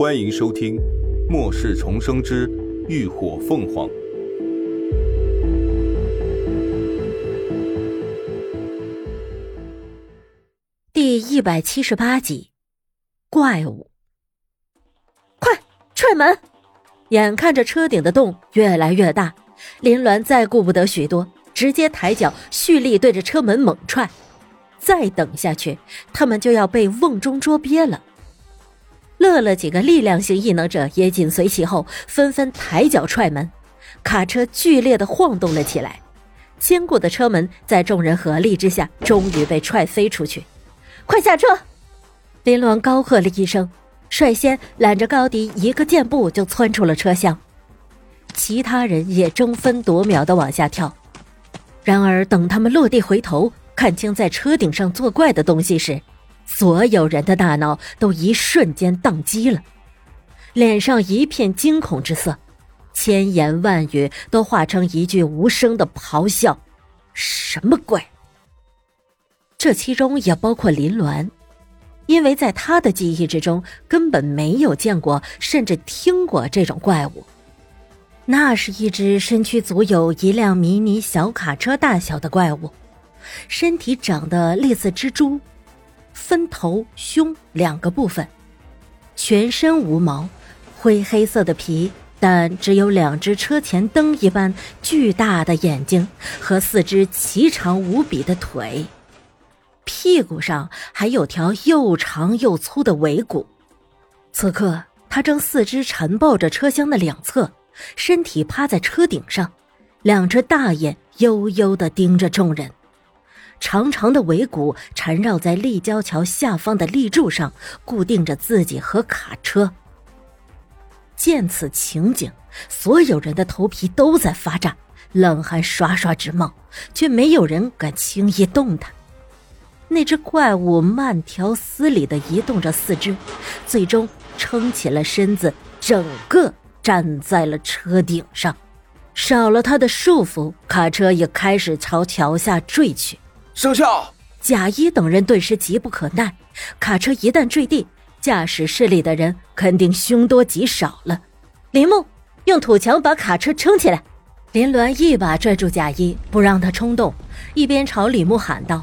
欢迎收听《末世重生之浴火凤凰》第一百七十八集。怪物，快踹门！眼看着车顶的洞越来越大，林鸾再顾不得许多，直接抬脚蓄力对着车门猛踹。再等下去，他们就要被瓮中捉鳖了。乐乐几个力量型异能者也紧随其后，纷纷抬脚踹门，卡车剧烈的晃动了起来。坚固的车门在众人合力之下，终于被踹飞出去。快下车！林鸾高喝了一声，率先揽着高迪一个箭步就窜出了车厢。其他人也争分夺秒的往下跳。然而，等他们落地回头，看清在车顶上作怪的东西时，所有人的大脑都一瞬间宕机了，脸上一片惊恐之色，千言万语都化成一句无声的咆哮：“什么鬼？”这其中也包括林鸾，因为在他的记忆之中根本没有见过，甚至听过这种怪物。那是一只身躯足有一辆迷你小卡车大小的怪物，身体长得类似蜘蛛。分头、胸两个部分，全身无毛，灰黑色的皮，但只有两只车前灯一般巨大的眼睛和四只奇长无比的腿，屁股上还有条又长又粗的尾骨。此刻，他正四肢缠抱着车厢的两侧，身体趴在车顶上，两只大眼悠悠地盯着众人。长长的尾骨缠绕在立交桥下方的立柱上，固定着自己和卡车。见此情景，所有人的头皮都在发炸，冷汗刷刷直冒，却没有人敢轻易动弹。那只怪物慢条斯理的移动着四肢，最终撑起了身子，整个站在了车顶上。少了他的束缚，卡车也开始朝桥下坠去。生效！贾一等人顿时急不可耐。卡车一旦坠地，驾驶室里的人肯定凶多吉少了。林木用土墙把卡车撑起来。林鸾一把拽住贾一，不让他冲动，一边朝李牧喊道：“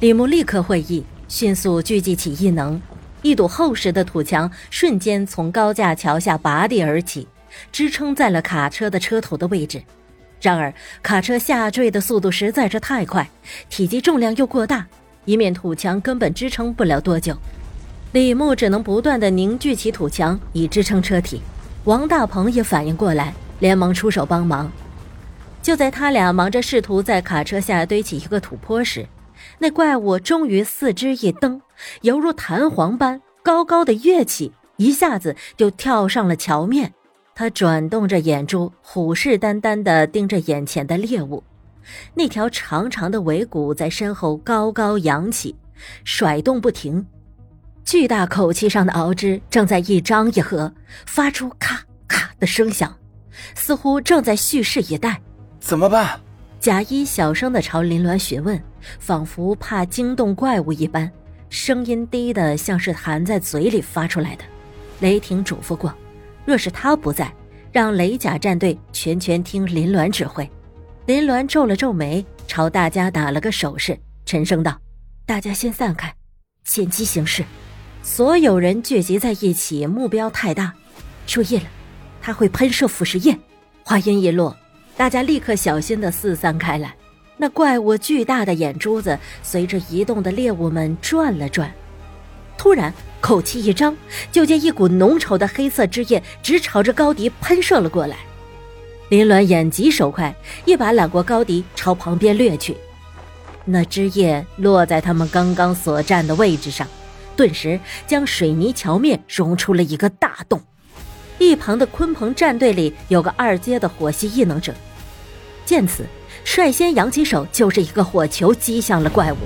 李牧立刻会意，迅速聚集起异能，一堵厚实的土墙瞬间从高架桥下拔地而起，支撑在了卡车的车头的位置。”然而，卡车下坠的速度实在是太快，体积重量又过大，一面土墙根本支撑不了多久。李牧只能不断的凝聚起土墙以支撑车体。王大鹏也反应过来，连忙出手帮忙。就在他俩忙着试图在卡车下堆起一个土坡时，那怪物终于四肢一蹬，犹如弹簧般高高的跃起，一下子就跳上了桥面。他转动着眼珠，虎视眈眈地盯着眼前的猎物。那条长长的尾骨在身后高高扬起，甩动不停。巨大口气上的螯肢正在一张一合，发出咔咔的声响，似乎正在蓄势以待。怎么办？贾一小声地朝林鸾询问，仿佛怕惊动怪物一般，声音低得像是含在嘴里发出来的。雷霆嘱咐过。若是他不在，让雷甲战队全权听林鸾指挥。林鸾皱了皱眉，朝大家打了个手势，沉声道：“大家先散开，见机行事。”所有人聚集在一起，目标太大。注意了，他会喷射腐蚀液。话音一落，大家立刻小心地四散开来。那怪物巨大的眼珠子随着移动的猎物们转了转，突然。口气一张，就见一股浓稠的黑色汁液直朝着高迪喷射了过来。林鸾眼疾手快，一把揽过高迪，朝旁边掠去。那汁液落在他们刚刚所站的位置上，顿时将水泥桥面融出了一个大洞。一旁的鲲鹏战队里有个二阶的火系异能者，见此，率先扬起手就是一个火球击向了怪物。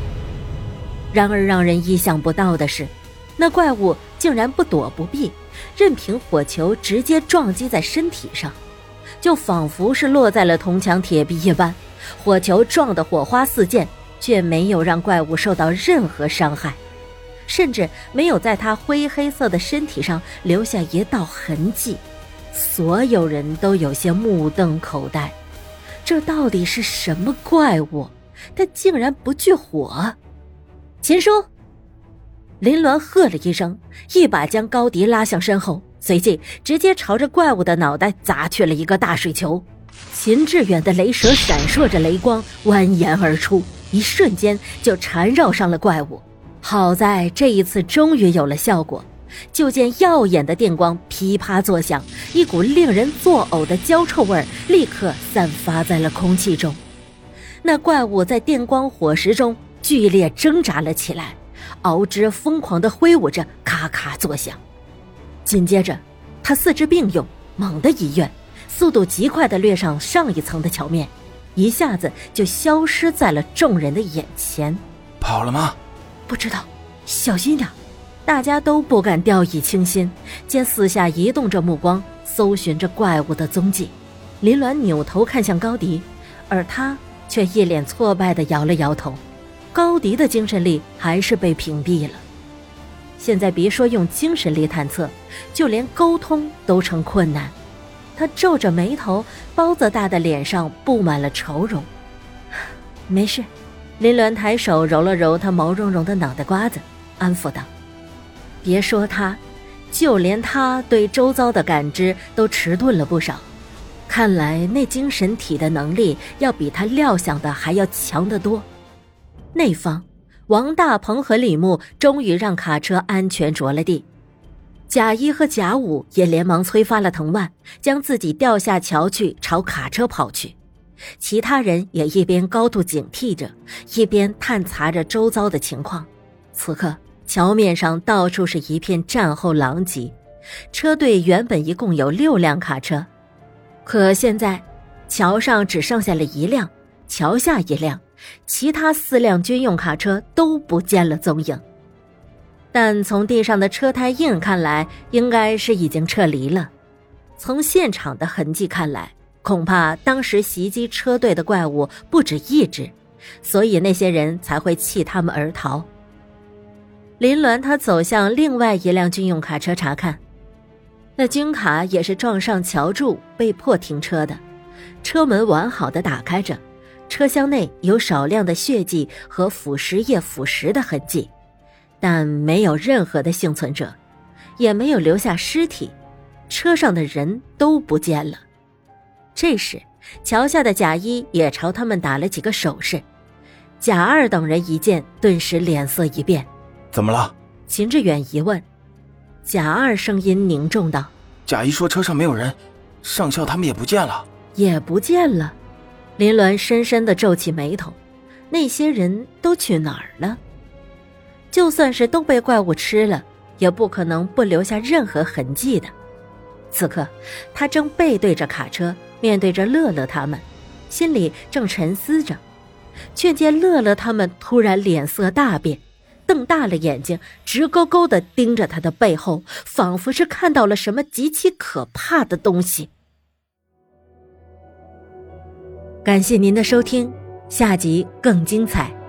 然而让人意想不到的是。那怪物竟然不躲不避，任凭火球直接撞击在身体上，就仿佛是落在了铜墙铁壁一般。火球撞得火花四溅，却没有让怪物受到任何伤害。甚至没有在他灰黑色的身体上留下一道痕迹。所有人都有些目瞪口呆，这到底是什么怪物？他竟然不惧火！秦叔，林鸾喝了一声，一把将高迪拉向身后，随即直接朝着怪物的脑袋砸去了一个大水球。秦志远的雷蛇闪烁着雷光，蜿蜒而出，一瞬间就缠绕上了怪物。好在这一次终于有了效果，就见耀眼的电光噼啪作响，一股令人作呕的焦臭味立刻散发在了空气中。那怪物在电光火石中剧烈挣扎了起来，螯肢疯狂地挥舞着，咔咔作响。紧接着，他四肢并用，猛地一跃。速度极快的掠上上一层的桥面，一下子就消失在了众人的眼前。跑了吗？不知道，小心点。大家都不敢掉以轻心，皆四下移动着目光，搜寻着怪物的踪迹。林鸾扭头看向高迪，而他却一脸挫败的摇了摇头。高迪的精神力还是被屏蔽了，现在别说用精神力探测，就连沟通都成困难。他皱着眉头，包子大的脸上布满了愁容。没事，林鸾抬手揉了揉他毛茸茸的脑袋瓜子，安抚道：“别说他，就连他对周遭的感知都迟钝了不少。看来那精神体的能力要比他料想的还要强得多。”那方，王大鹏和李牧终于让卡车安全着了地。贾一和贾五也连忙催发了藤蔓，将自己掉下桥去，朝卡车跑去。其他人也一边高度警惕着，一边探查着周遭的情况。此刻，桥面上到处是一片战后狼藉。车队原本一共有六辆卡车，可现在，桥上只剩下了一辆，桥下一辆，其他四辆军用卡车都不见了踪影。但从地上的车胎印看来，应该是已经撤离了。从现场的痕迹看来，恐怕当时袭击车队的怪物不止一只，所以那些人才会弃他们而逃。林鸾他走向另外一辆军用卡车查看，那军卡也是撞上桥柱被迫停车的，车门完好的打开着，车厢内有少量的血迹和腐蚀液腐蚀的痕迹。但没有任何的幸存者，也没有留下尸体，车上的人都不见了。这时，桥下的贾一也朝他们打了几个手势。贾二等人一见，顿时脸色一变：“怎么了？”秦志远一问。贾二声音凝重道：“贾一说车上没有人，上校他们也不见了，也不见了。”林鸾深深的皱起眉头：“那些人都去哪儿了？”就算是都被怪物吃了，也不可能不留下任何痕迹的。此刻，他正背对着卡车，面对着乐乐他们，心里正沉思着，却见乐乐他们突然脸色大变，瞪大了眼睛，直勾勾的盯着他的背后，仿佛是看到了什么极其可怕的东西。感谢您的收听，下集更精彩。